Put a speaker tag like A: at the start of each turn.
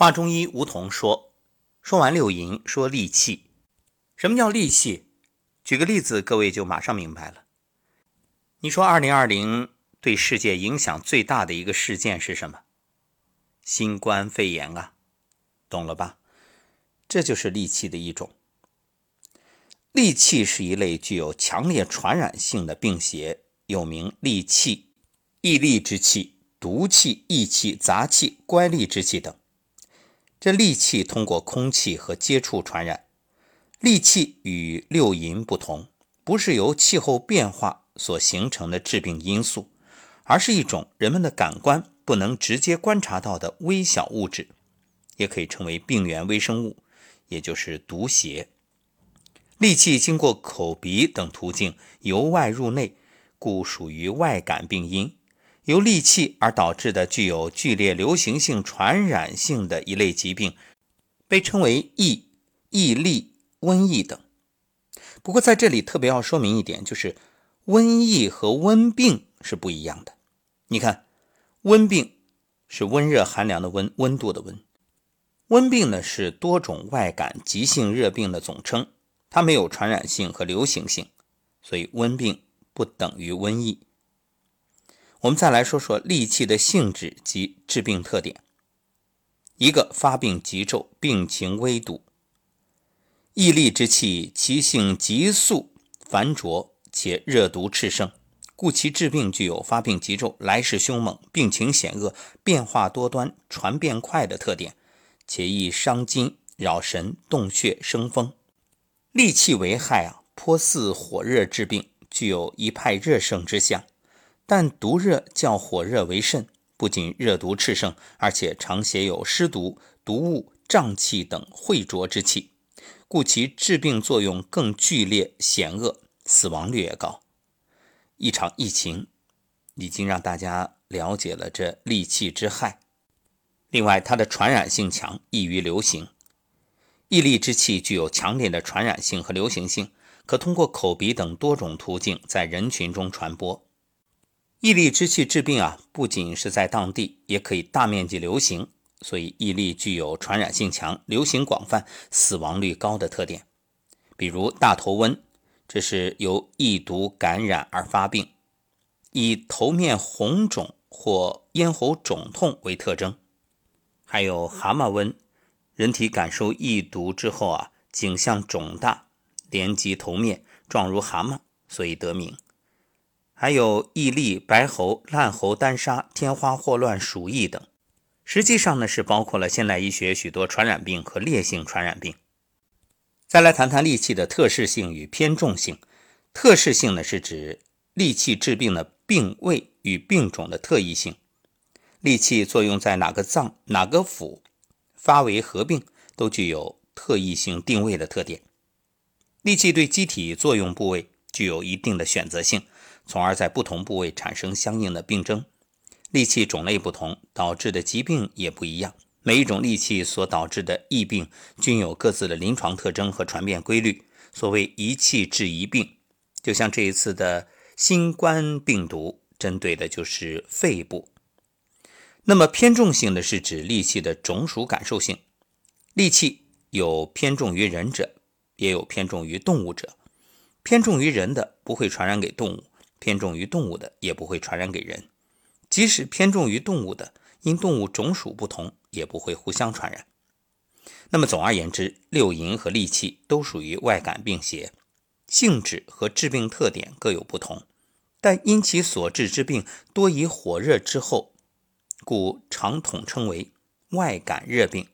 A: 华中医吴桐说：“说完六淫，说戾气。什么叫戾气？举个例子，各位就马上明白了。你说，二零二零对世界影响最大的一个事件是什么？新冠肺炎啊，懂了吧？这就是戾气的一种。戾气是一类具有强烈传染性的病邪，又名戾气、疫痢之气、毒气、疫气、杂气、乖戾之气等。”这戾气通过空气和接触传染。戾气与六淫不同，不是由气候变化所形成的致病因素，而是一种人们的感官不能直接观察到的微小物质，也可以称为病原微生物，也就是毒邪。戾气经过口鼻等途径由外入内，故属于外感病因。由戾气而导致的具有剧烈流行性传染性的一类疾病，被称为疫、疫痢、瘟疫等。不过在这里特别要说明一点，就是瘟疫和瘟病是不一样的。你看，温病是温热寒凉的温，温度的温；温病呢是多种外感急性热病的总称，它没有传染性和流行性，所以温病不等于瘟疫。我们再来说说戾气的性质及致病特点。一个发病急骤，病情危笃。疫痢之气，其性急速繁浊，且热毒炽盛，故其致病具有发病急骤、来势凶猛、病情险恶、变化多端、传变快的特点，且易伤筋扰神、动血生风。戾气为害啊，颇似火热之病，具有一派热盛之象。但毒热较火热为甚，不仅热毒炽盛，而且常携有湿毒、毒物、瘴气等秽浊之气，故其致病作用更剧烈、险恶，死亡率也高。一场疫情已经让大家了解了这戾气之害。另外，它的传染性强，易于流行。疫痢之气具有强烈的传染性和流行性，可通过口鼻等多种途径在人群中传播。疫痢之气治病啊，不仅是在当地，也可以大面积流行，所以疫痢具有传染性强、流行广泛、死亡率高的特点。比如大头瘟，这是由疫毒感染而发病，以头面红肿或咽喉肿痛为特征。还有蛤蟆瘟，人体感受疫毒之后啊，颈项肿大，连及头面，状如蛤蟆，所以得名。还有疫痢、白喉、烂喉、单杀、天花、霍乱、鼠疫等，实际上呢是包括了现代医学许多传染病和烈性传染病。再来谈谈戾气的特适性与偏重性。特适性呢是指戾气治病的病位与病种的特异性，戾气作用在哪个脏、哪个腑，发为合并，都具有特异性定位的特点。戾气对机体作用部位具有一定的选择性。从而在不同部位产生相应的病症，戾气种类不同，导致的疾病也不一样。每一种戾气所导致的疫病均有各自的临床特征和传变规律。所谓一气治一病，就像这一次的新冠病毒，针对的就是肺部。那么偏重性的是指戾气的种属感受性，戾气有偏重于人者，也有偏重于动物者。偏重于人的不会传染给动物。偏重于动物的也不会传染给人，即使偏重于动物的，因动物种属不同，也不会互相传染。那么总而言之，六淫和戾气都属于外感病邪，性质和致病特点各有不同，但因其所致之病多以火热之后，故常统称为外感热病。